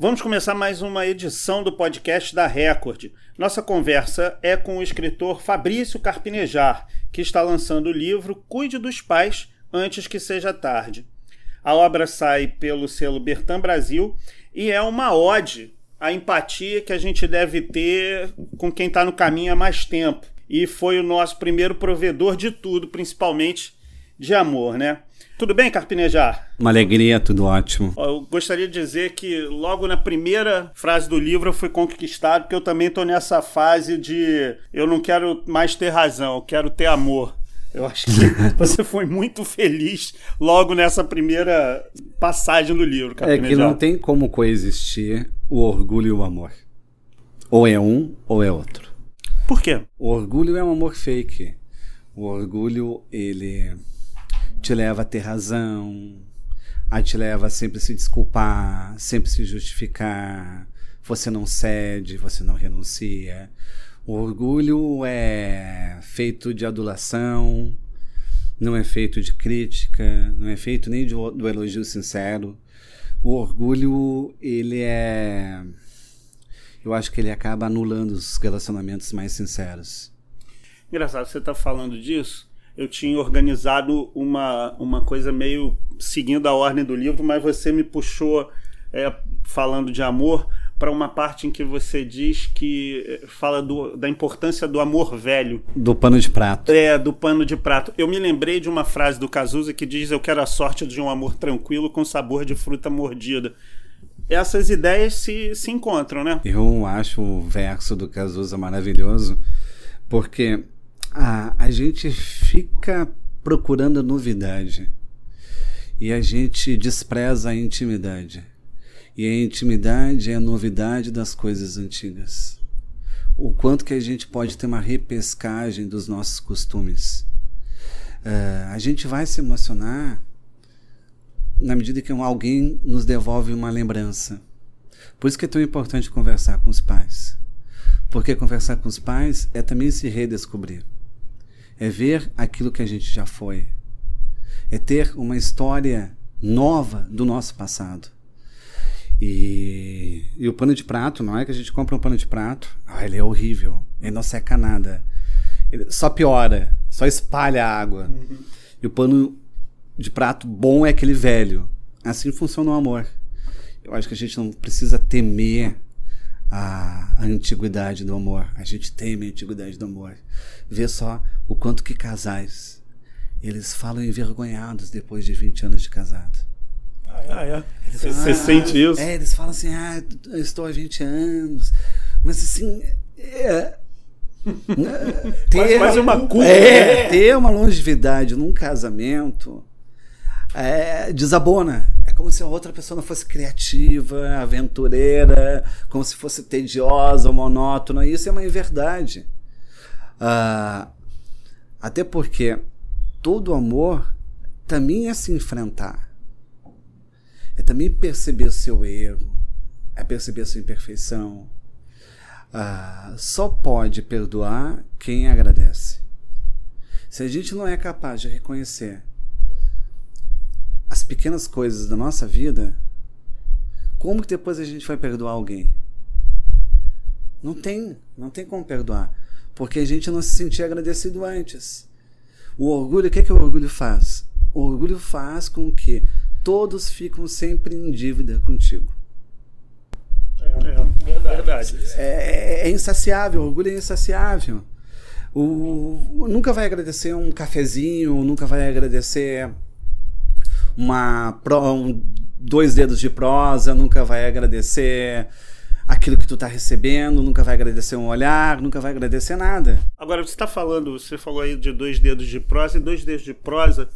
Vamos começar mais uma edição do podcast da Record. Nossa conversa é com o escritor Fabrício Carpinejar, que está lançando o livro Cuide dos Pais Antes que Seja Tarde. A obra sai pelo selo Bertan Brasil e é uma ode à empatia que a gente deve ter com quem está no caminho há mais tempo. E foi o nosso primeiro provedor de tudo, principalmente de amor, né? Tudo bem, Carpinejar? Uma alegria, tudo ótimo. Eu gostaria de dizer que logo na primeira frase do livro eu fui conquistado, porque eu também estou nessa fase de eu não quero mais ter razão, eu quero ter amor. Eu acho que você foi muito feliz logo nessa primeira passagem do livro, Carpinejar. É que não tem como coexistir o orgulho e o amor. Ou é um ou é outro. Por quê? O orgulho é um amor fake. O orgulho, ele te leva a ter razão, a te leva a sempre se desculpar, sempre se justificar. Você não cede, você não renuncia. O orgulho é feito de adulação, não é feito de crítica, não é feito nem de, do elogio sincero. O orgulho, ele é. Eu acho que ele acaba anulando os relacionamentos mais sinceros. Engraçado, você está falando disso eu tinha organizado uma, uma coisa meio seguindo a ordem do livro, mas você me puxou, é, falando de amor, para uma parte em que você diz que é, fala do, da importância do amor velho. Do pano de prato. É, do pano de prato. Eu me lembrei de uma frase do Cazuza que diz: Eu quero a sorte de um amor tranquilo com sabor de fruta mordida. Essas ideias se, se encontram, né? Eu acho o verso do Cazuza maravilhoso, porque a, a gente fica procurando novidade e a gente despreza a intimidade. E a intimidade é a novidade das coisas antigas. O quanto que a gente pode ter uma repescagem dos nossos costumes. Uh, a gente vai se emocionar na medida que alguém nos devolve uma lembrança. Por isso que é tão importante conversar com os pais. Porque conversar com os pais é também se redescobrir é ver aquilo que a gente já foi, é ter uma história nova do nosso passado. E, e o pano de prato, não é que a gente compra um pano de prato, ah, ele é horrível, ele não seca nada, ele só piora, só espalha a água. Uhum. E o pano de prato bom é aquele velho. Assim funciona o amor. Eu acho que a gente não precisa temer a, a antiguidade do amor. A gente teme a antiguidade do amor. Vê só o quanto que casais eles falam envergonhados depois de 20 anos de casado. Ah, é? Você ah, sente isso? É, eles falam assim, ah, eu estou há 20 anos. Mas assim. É, ter, quase uma culpa. É, né? ter uma longevidade num casamento é, desabona como se a outra pessoa não fosse criativa, aventureira, como se fosse tediosa, monótona. Isso é uma inverdade. Uh, até porque todo amor também é se enfrentar. É também perceber o seu erro, é perceber a sua imperfeição. Uh, só pode perdoar quem agradece. Se a gente não é capaz de reconhecer as pequenas coisas da nossa vida, como que depois a gente vai perdoar alguém? Não tem, não tem como perdoar, porque a gente não se sentia agradecido antes. O orgulho, o que, é que o orgulho faz? O orgulho faz com que todos ficam sempre em dívida contigo. É, é verdade. É, é, é insaciável, o orgulho é insaciável. O, nunca vai agradecer um cafezinho, nunca vai agradecer uma um, dois dedos de prosa, nunca vai agradecer aquilo que tu está recebendo, nunca vai agradecer um olhar, nunca vai agradecer nada. Agora você está falando, você falou aí de dois dedos de prosa e dois dedos de prosa.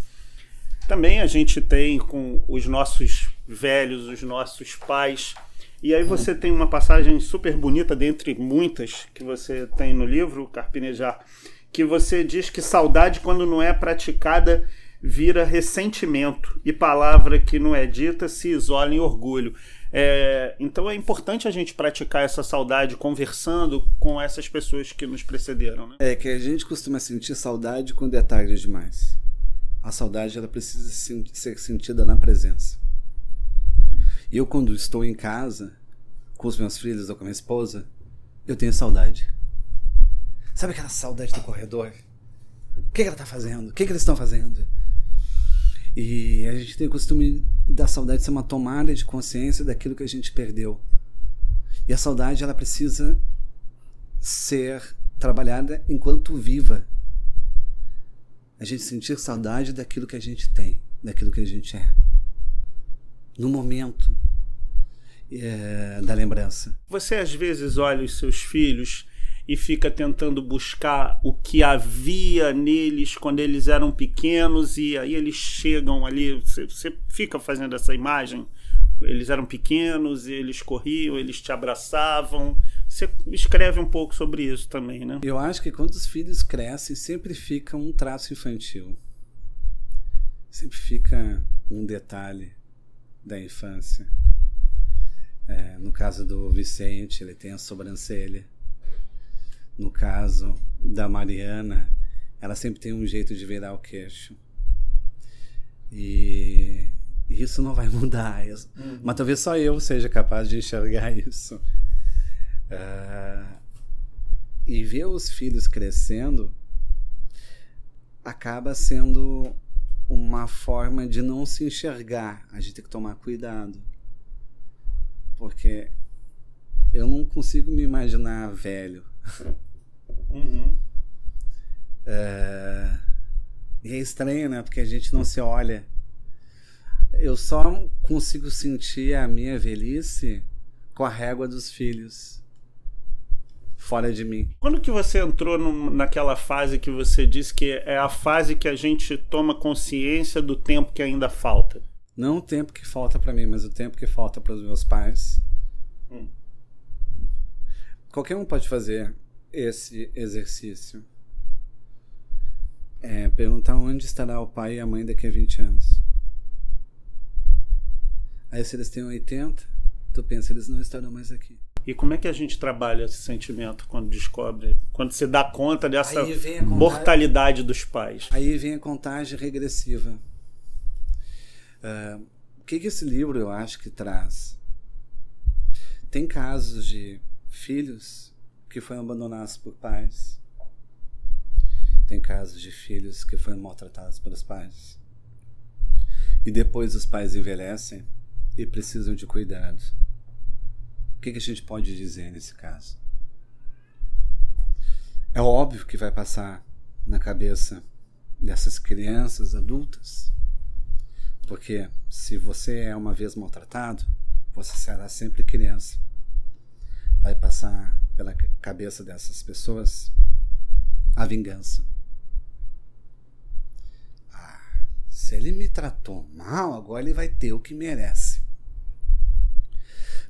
Também a gente tem com os nossos velhos, os nossos pais. E aí você tem uma passagem super bonita, dentre muitas que você tem no livro, Carpinejar, que você diz que saudade, quando não é praticada, vira ressentimento e palavra que não é dita se isola em orgulho. É, então é importante a gente praticar essa saudade conversando com essas pessoas que nos precederam. Né? É que a gente costuma sentir saudade quando é tarde demais. A saudade ela precisa ser sentida na presença. Eu quando estou em casa, com os meus filhos ou com a minha esposa, eu tenho saudade. Sabe aquela saudade do corredor? O que, que ela está fazendo? O que, que eles estão fazendo? E a gente tem o costume da saudade ser uma tomada de consciência daquilo que a gente perdeu. E a saudade ela precisa ser trabalhada enquanto viva. A gente sentir saudade daquilo que a gente tem, daquilo que a gente é. No momento é, da lembrança. Você às vezes olha os seus filhos e fica tentando buscar o que havia neles quando eles eram pequenos e aí eles chegam ali. Você, você fica fazendo essa imagem. Eles eram pequenos, eles corriam, eles te abraçavam. Você escreve um pouco sobre isso também, né? Eu acho que quando os filhos crescem, sempre fica um traço infantil. Sempre fica um detalhe da infância. É, no caso do Vicente, ele tem a sobrancelha no caso da Mariana, ela sempre tem um jeito de virar o queixo. E isso não vai mudar. Uhum. Mas talvez só eu seja capaz de enxergar isso. Uh, e ver os filhos crescendo acaba sendo uma forma de não se enxergar. A gente tem que tomar cuidado. Porque eu não consigo me imaginar velho. Uhum. É... E é estranho, né? Porque a gente não se olha. Eu só consigo sentir a minha velhice com a régua dos filhos fora de mim. Quando que você entrou no, naquela fase que você disse que é a fase que a gente toma consciência do tempo que ainda falta? Não o tempo que falta para mim, mas o tempo que falta para os meus pais. Hum. Qualquer um pode fazer esse exercício. É perguntar onde estará o pai e a mãe daqui a 20 anos. Aí se eles têm 80, tu pensa, eles não estarão mais aqui. E como é que a gente trabalha esse sentimento quando descobre, quando se dá conta dessa contagem, mortalidade dos pais? Aí vem a contagem regressiva. Uh, o que, que esse livro eu acho que traz? Tem casos de filhos que foram abandonados por pais. Tem casos de filhos que foram maltratados pelos pais. E depois os pais envelhecem e precisam de cuidado. O que, que a gente pode dizer nesse caso? É óbvio que vai passar na cabeça dessas crianças adultas, porque se você é uma vez maltratado, você será sempre criança. Vai passar pela cabeça dessas pessoas a vingança. Ah, se ele me tratou mal, agora ele vai ter o que merece.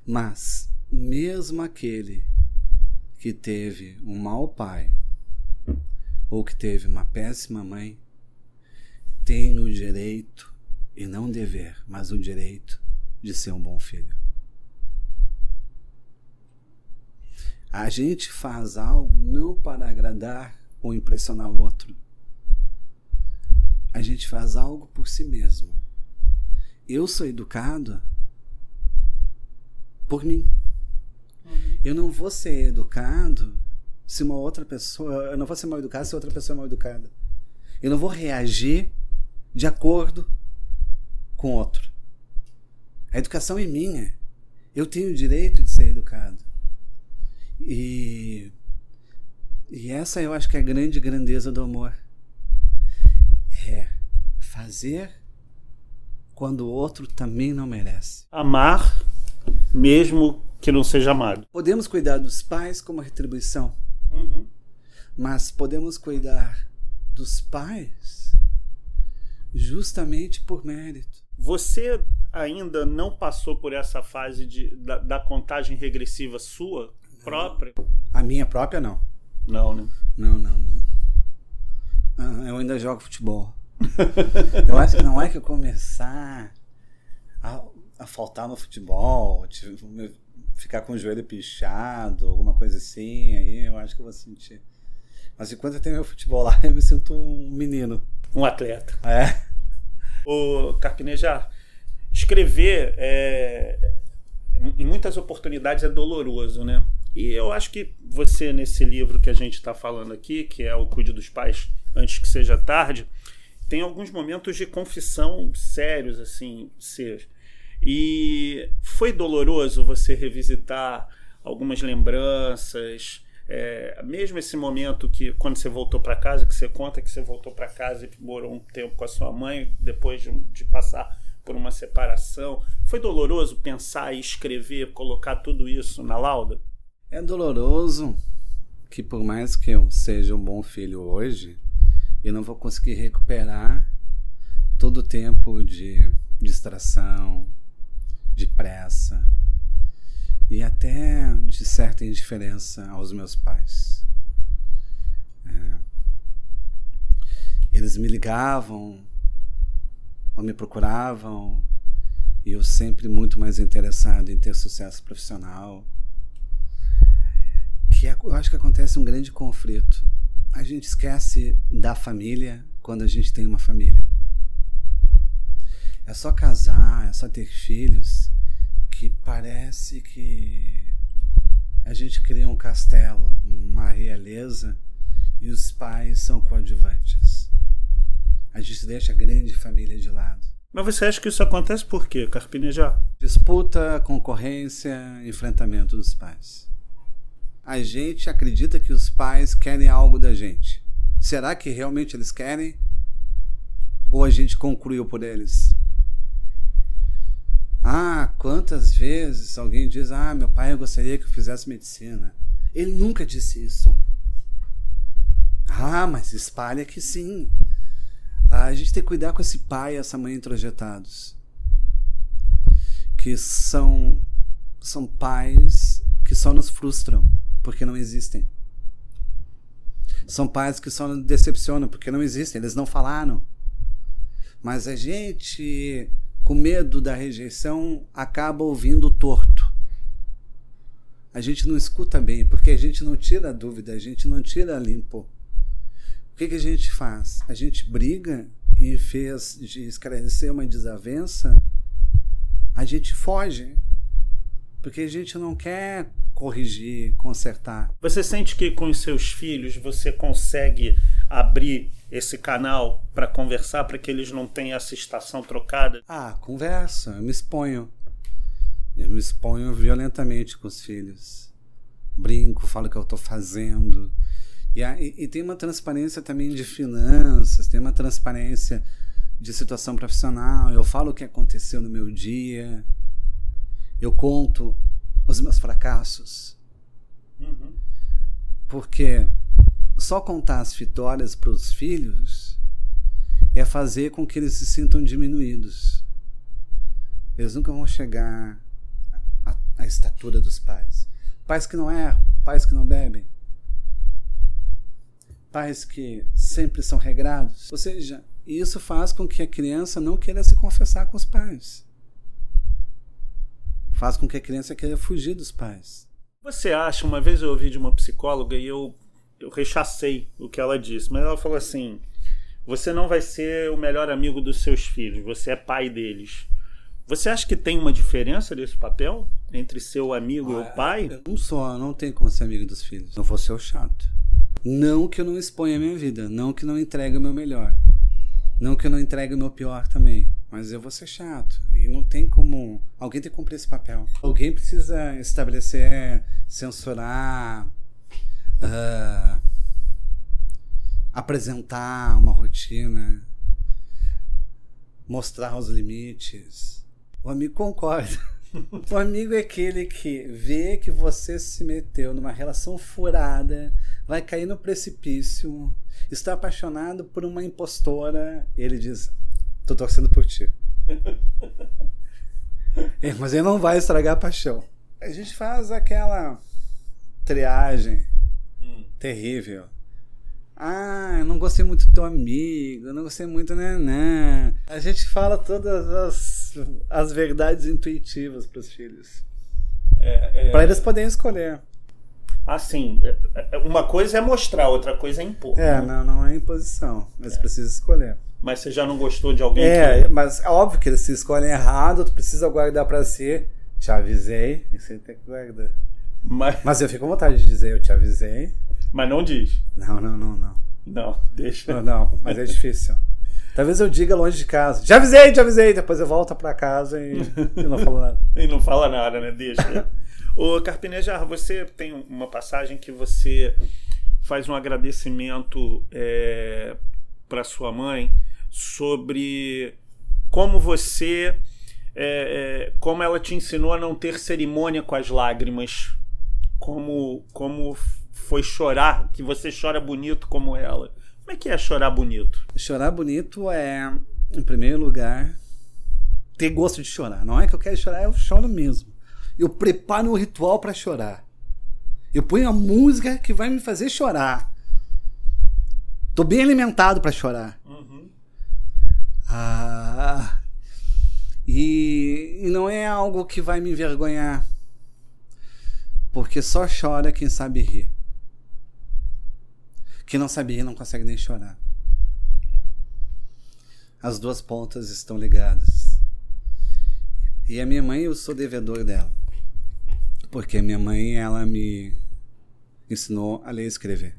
Mas, mesmo aquele que teve um mau pai ou que teve uma péssima mãe, tem o direito, e não dever, mas o direito de ser um bom filho. A gente faz algo não para agradar ou impressionar o outro. A gente faz algo por si mesmo. Eu sou educado por mim. Uhum. Eu não vou ser educado se uma outra pessoa. Eu não vou ser mal educado se outra pessoa é mal educada. Eu não vou reagir de acordo com outro. A educação é minha. Eu tenho o direito de ser educado. E, e essa eu acho que é a grande grandeza do amor. É fazer quando o outro também não merece. Amar mesmo que não seja amado. Podemos cuidar dos pais como retribuição, uhum. mas podemos cuidar dos pais justamente por mérito. Você ainda não passou por essa fase de, da, da contagem regressiva sua própria? A minha própria, não. Não, né? Não, não, não. Ah, eu ainda jogo futebol. eu acho que não é que eu começar a, a faltar no futebol, tipo, ficar com o joelho pichado, alguma coisa assim, aí eu acho que eu vou sentir. Mas enquanto eu tenho meu futebol lá, eu me sinto um menino. Um atleta. É. O Carpinejar, escrever é, em muitas oportunidades é doloroso, né? E eu acho que você, nesse livro que a gente está falando aqui, que é o Cuide dos Pais Antes que Seja Tarde, tem alguns momentos de confissão sérios, assim, ser. E foi doloroso você revisitar algumas lembranças, é, mesmo esse momento que quando você voltou para casa, que você conta que você voltou para casa e morou um tempo com a sua mãe depois de, de passar por uma separação, foi doloroso pensar e escrever, colocar tudo isso na lauda? É doloroso que por mais que eu seja um bom filho hoje, eu não vou conseguir recuperar todo o tempo de distração, de pressa e até de certa indiferença aos meus pais. É. Eles me ligavam ou me procuravam e eu sempre muito mais interessado em ter sucesso profissional. Que é, eu acho que acontece um grande conflito. A gente esquece da família quando a gente tem uma família. É só casar, é só ter filhos que parece que a gente cria um castelo, uma realeza e os pais são coadjuvantes. A gente deixa a grande família de lado. Mas você acha que isso acontece por quê, Carpinejar? Disputa, concorrência, enfrentamento dos pais. A gente acredita que os pais querem algo da gente. Será que realmente eles querem? Ou a gente concluiu por eles? Ah, quantas vezes alguém diz: Ah, meu pai, eu gostaria que eu fizesse medicina. Ele nunca disse isso. Ah, mas espalha que sim. Ah, a gente tem que cuidar com esse pai e essa mãe introjetados. Que são, são pais que só nos frustram porque não existem. São pais que só decepcionam porque não existem, eles não falaram. Mas a gente com medo da rejeição, acaba ouvindo torto. A gente não escuta bem, porque a gente não tira a dúvida, a gente não tira limpo. O que, que a gente faz? A gente briga e fez de esclarecer uma desavença, a gente foge. Porque a gente não quer corrigir, consertar. Você sente que com os seus filhos você consegue abrir esse canal para conversar, para que eles não tenham essa estação trocada? Ah, conversa, eu me exponho. Eu me exponho violentamente com os filhos. Brinco, falo o que eu estou fazendo. E, e, e, tem uma transparência também de finanças, tem uma transparência de situação profissional. Eu falo o que aconteceu no meu dia. Eu conto os meus fracassos. Uhum. Porque só contar as vitórias para os filhos é fazer com que eles se sintam diminuídos. Eles nunca vão chegar à, à estatura dos pais. Pais que não erram, pais que não bebem, pais que sempre são regrados. Ou seja, isso faz com que a criança não queira se confessar com os pais. Faz com que a criança queira fugir dos pais. Você acha, uma vez eu ouvi de uma psicóloga e eu eu rechacei o que ela disse, mas ela falou assim: você não vai ser o melhor amigo dos seus filhos, você é pai deles. Você acha que tem uma diferença desse papel entre seu amigo ah, e o pai? Eu não sou, não tenho como ser amigo dos filhos. Não vou ser o chato. Não que eu não exponha a minha vida, não que eu não entregue o meu melhor. Não que eu não entregue o meu pior também. Mas eu vou ser chato. E não tem como. Alguém tem que cumprir esse papel. Alguém precisa estabelecer, censurar, uh, apresentar uma rotina, mostrar os limites. O amigo concorda. o amigo é aquele que vê que você se meteu numa relação furada, vai cair no precipício, está apaixonado por uma impostora, ele diz: "Tô torcendo por ti". é, mas ele não vai estragar a paixão. A gente faz aquela triagem terrível. Ah, eu não gostei muito do teu amigo, eu não gostei muito, né, né. A gente fala todas as, as verdades intuitivas para os filhos. É, é... Para eles poderem escolher. Assim, uma coisa é mostrar, outra coisa é impor. É, né? não, não é imposição. Eles é. precisam escolher. Mas você já não gostou de alguém É, que... mas é óbvio que eles se escolhem errado, tu precisa guardar para si Te avisei e você tem que guardar. Mas, Mas eu fico com vontade de dizer, eu te avisei. mas não diz. Não, não, não, não. Não, deixa. Não, não, mas é difícil. Talvez eu diga longe de casa. Te avisei, te avisei. Depois eu volto pra casa e, e não falo nada. E não fala nada, né? Deixa. Ô, Carpinejar, você tem uma passagem que você faz um agradecimento é, para sua mãe sobre como você. é, é, como ela te ensinou a não ter cerimônia com as lágrimas. Como, como foi chorar, que você chora bonito como ela. Como é que é chorar bonito? Chorar bonito é, em primeiro lugar, ter gosto de chorar. Não é que eu quero chorar, eu choro mesmo. Eu preparo um ritual pra chorar. Eu ponho a música que vai me fazer chorar. Tô bem alimentado pra chorar. Ah, e, e não é algo que vai me envergonhar. Porque só chora quem sabe rir. Quem não sabe rir não consegue nem chorar. As duas pontas estão ligadas. E a minha mãe, eu sou devedor dela. Porque a minha mãe, ela me ensinou a ler e escrever.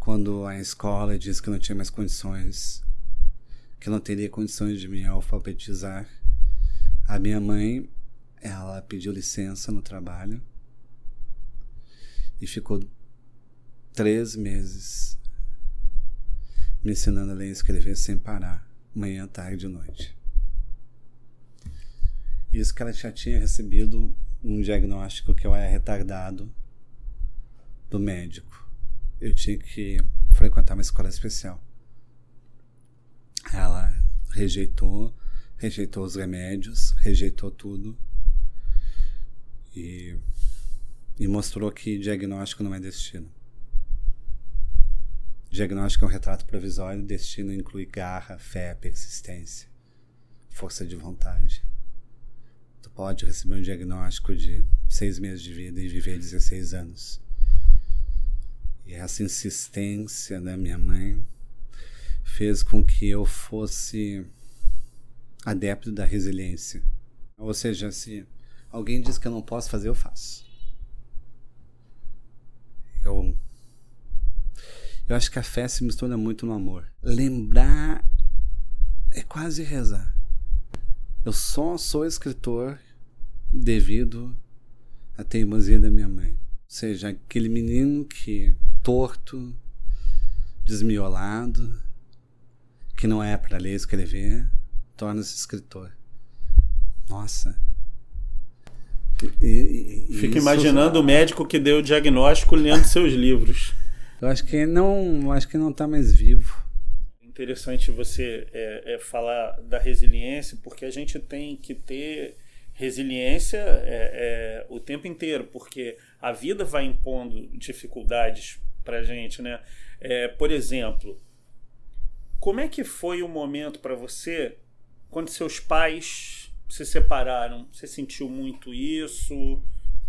Quando a escola disse que não tinha mais condições, que não teria condições de me alfabetizar, a minha mãe, ela pediu licença no trabalho e ficou três meses me ensinando a ler e escrever sem parar, manhã, tarde e noite. Isso que ela já tinha recebido um diagnóstico que eu era retardado do médico. Eu tinha que frequentar uma escola especial. Ela rejeitou, rejeitou os remédios, rejeitou tudo e, e mostrou que diagnóstico não é destino. Diagnóstico é um retrato provisório, destino inclui garra, fé, persistência, força de vontade. Tu pode receber um diagnóstico de seis meses de vida e viver 16 anos. E essa insistência da minha mãe fez com que eu fosse adepto da resiliência. Ou seja, se alguém diz que eu não posso fazer, eu faço. Eu eu acho que a fé se mistura muito no amor. Lembrar é quase rezar. Eu só sou escritor devido à teimosia da minha mãe. Ou seja, aquele menino que torto, desmiolado, que não é para ler e escrever, torna-se escritor. Nossa. E, e, Fico imaginando o médico que deu o diagnóstico lendo seus livros. Eu acho que não, acho que não tá mais vivo. Interessante você é, é, falar da resiliência, porque a gente tem que ter resiliência é, é, o tempo inteiro, porque a vida vai impondo dificuldades para gente, né? É, por exemplo, como é que foi o momento para você quando seus pais se separaram? Você sentiu muito isso?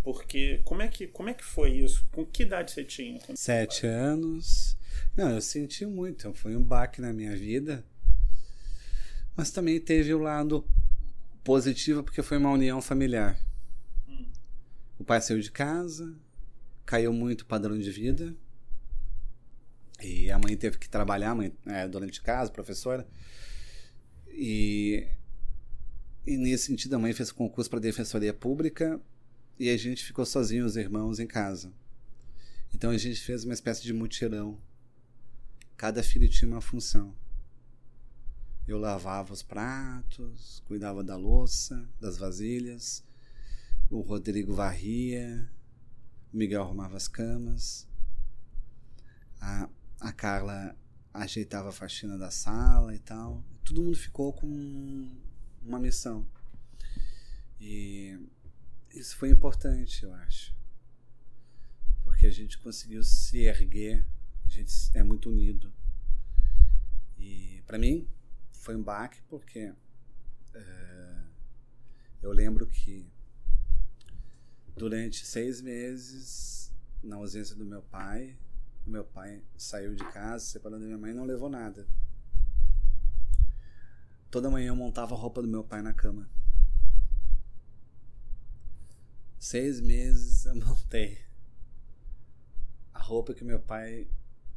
Porque como é que como é que foi isso? Com que idade você tinha? Sete anos. Não, eu senti muito. Foi um baque na minha vida. Mas também teve o lado positivo, porque foi uma união familiar. O pai saiu de casa, caiu muito o padrão de vida. E a mãe teve que trabalhar, a mãe é dona de casa, professora. E, e nesse sentido, a mãe fez concurso para defensoria pública e a gente ficou sozinho, os irmãos, em casa. Então a gente fez uma espécie de mutirão. Cada filho tinha uma função. Eu lavava os pratos, cuidava da louça, das vasilhas. O Rodrigo varria, o Miguel arrumava as camas. A, a Carla ajeitava a faxina da sala e tal. Todo mundo ficou com uma missão. E isso foi importante, eu acho. Porque a gente conseguiu se erguer, a gente é muito unido. E para mim foi um baque porque eh, eu lembro que durante seis meses, na ausência do meu pai, o meu pai saiu de casa, separando da minha mãe, e não levou nada. Toda manhã eu montava a roupa do meu pai na cama. Seis meses eu montei a roupa que meu pai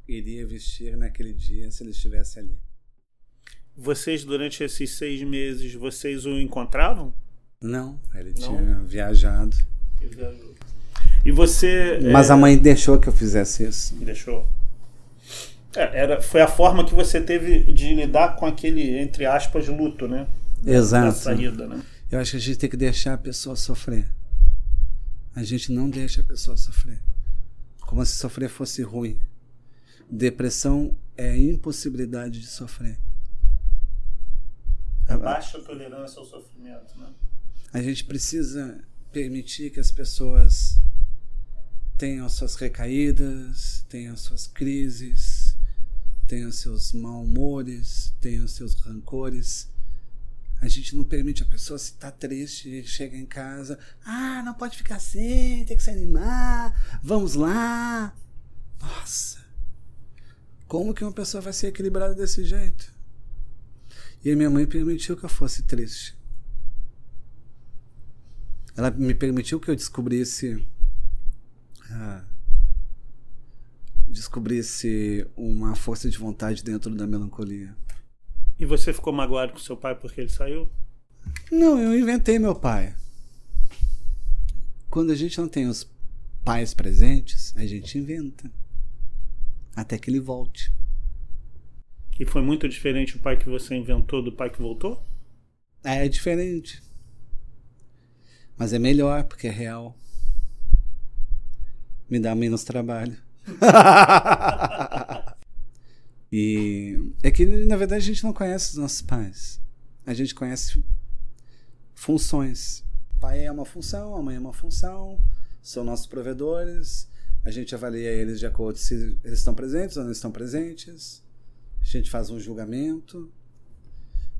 iria vestir naquele dia se ele estivesse ali. Vocês, durante esses seis meses, vocês o encontravam? Não, ele Não. tinha viajado. E você. Mas é... a mãe deixou que eu fizesse isso. Deixou. É, era, foi a forma que você teve de lidar com aquele, entre aspas, luto, né? Exato. Da saída, né? Eu acho que a gente tem que deixar a pessoa sofrer. A gente não deixa a pessoa sofrer. Como se sofrer fosse ruim. Depressão é a impossibilidade de sofrer. É baixa tolerância ao sofrimento, né? A gente precisa permitir que as pessoas tenham suas recaídas, tenham suas crises, tenham seus mal-humores, tenham seus rancores. A gente não permite a pessoa se tá triste, chega em casa, ah, não pode ficar assim, tem que se animar, vamos lá. Nossa, como que uma pessoa vai ser equilibrada desse jeito? E minha mãe permitiu que eu fosse triste. Ela me permitiu que eu descobrisse. Ah, descobrisse uma força de vontade dentro da melancolia. E você ficou magoado com seu pai porque ele saiu? Não, eu inventei meu pai. Quando a gente não tem os pais presentes, a gente inventa. Até que ele volte. E foi muito diferente o pai que você inventou do pai que voltou? É, é diferente. Mas é melhor porque é real. Me dá menos trabalho. e é que na verdade a gente não conhece os nossos pais. A gente conhece funções. Pai é uma função, a mãe é uma função, são nossos provedores. A gente avalia eles de acordo se eles estão presentes ou não estão presentes. A gente faz um julgamento,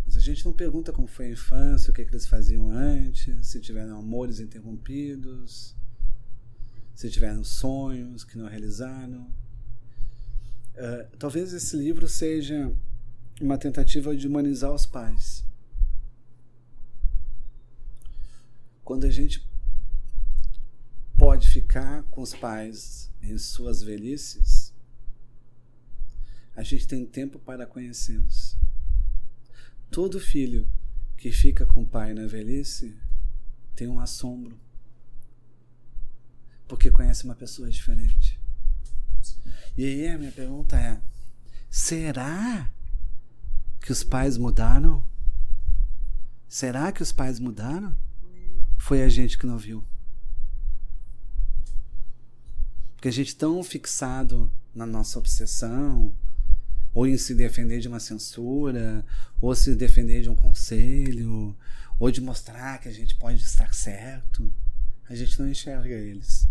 mas a gente não pergunta como foi a infância, o que, é que eles faziam antes, se tiveram amores interrompidos, se tiveram sonhos que não realizaram. Uh, talvez esse livro seja uma tentativa de humanizar os pais. Quando a gente pode ficar com os pais em suas velhices, a gente tem tempo para conhecê-los. Todo filho que fica com o pai na velhice tem um assombro, porque conhece uma pessoa diferente. E aí a minha pergunta é: será que os pais mudaram? Será que os pais mudaram? Foi a gente que não viu. Porque a gente tão fixado na nossa obsessão, ou em se defender de uma censura, ou se defender de um conselho, ou de mostrar que a gente pode estar certo. A gente não enxerga eles.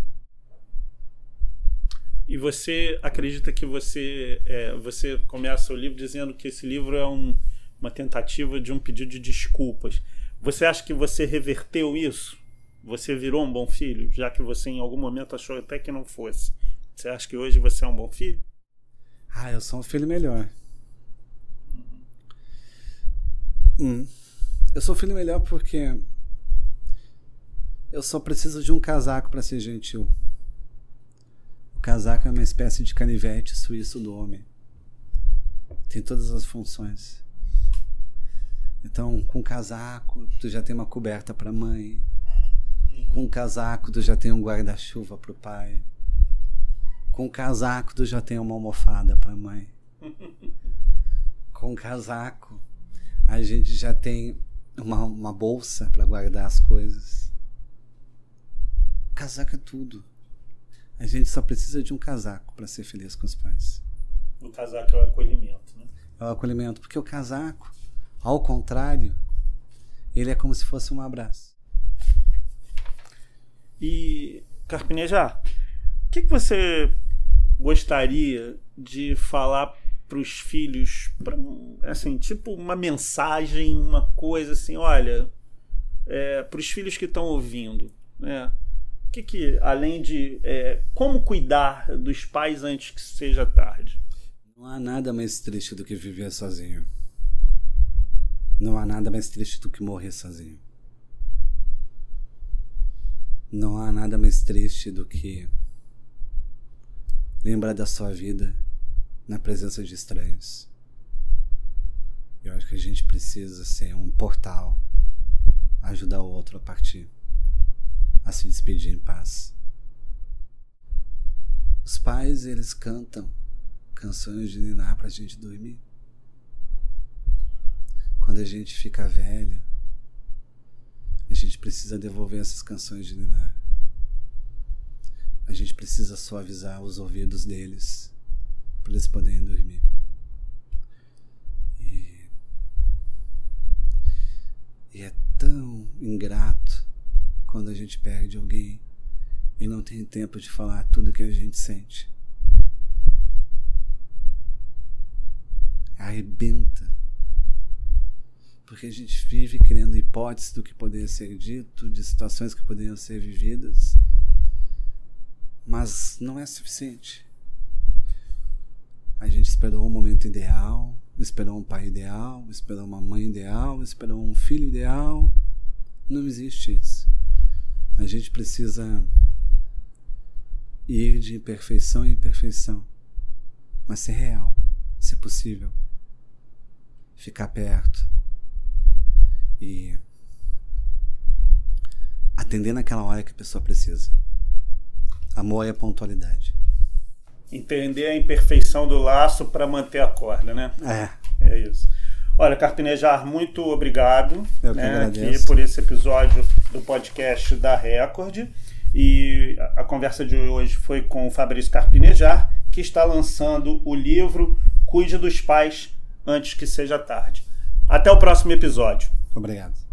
E você acredita que você é, você começa o livro dizendo que esse livro é um, uma tentativa de um pedido de desculpas. Você acha que você reverteu isso? Você virou um bom filho, já que você em algum momento achou até que não fosse. Você acha que hoje você é um bom filho? Ah, eu sou um filho melhor. Hum. Eu sou um filho melhor porque eu só preciso de um casaco para ser gentil. O casaco é uma espécie de canivete suíço do homem. Tem todas as funções. Então, com casaco, tu já tem uma coberta para mãe. Com casaco, tu já tem um guarda-chuva para o pai. Com casaco, tu já tem uma almofada para mãe. Com casaco, a gente já tem uma, uma bolsa para guardar as coisas. Casaco é tudo. A gente só precisa de um casaco para ser feliz com os pais. O casaco é o acolhimento, né? É o acolhimento, porque o casaco, ao contrário, ele é como se fosse um abraço. E Carpinejar, o que, que você gostaria de falar para os filhos, pra, assim, tipo uma mensagem, uma coisa assim, olha, é, para os filhos que estão ouvindo, né? Que, que além de é, como cuidar dos pais antes que seja tarde? Não há nada mais triste do que viver sozinho. Não há nada mais triste do que morrer sozinho. Não há nada mais triste do que lembrar da sua vida na presença de estranhos. Eu acho que a gente precisa ser um portal, ajudar o outro a partir, a se despedir em paz. Os pais, eles cantam canções de ninar para a gente dormir. Quando a gente fica velho, a gente precisa devolver essas canções de ninar. A gente precisa suavizar os ouvidos deles para eles poderem dormir. E, e é tão ingrato quando a gente perde alguém e não tem tempo de falar tudo que a gente sente. Arrebenta. Porque a gente vive criando hipóteses do que poderia ser dito, de situações que poderiam ser vividas, mas não é suficiente. A gente esperou um momento ideal, esperou um pai ideal, esperou uma mãe ideal, esperou um filho ideal. Não existe isso. A gente precisa ir de imperfeição em imperfeição, mas ser real, se possível, ficar perto e atender naquela hora que a pessoa precisa. Amor é pontualidade. Entender a imperfeição do laço para manter a corda, né? É. É isso. Olha, Carpinejar, muito obrigado Eu né, aqui por esse episódio do podcast da Record. E a a conversa de hoje foi com o Fabrício Carpinejar, que está lançando o livro Cuide dos Pais Antes que Seja Tarde. Até o próximo episódio. Obrigado.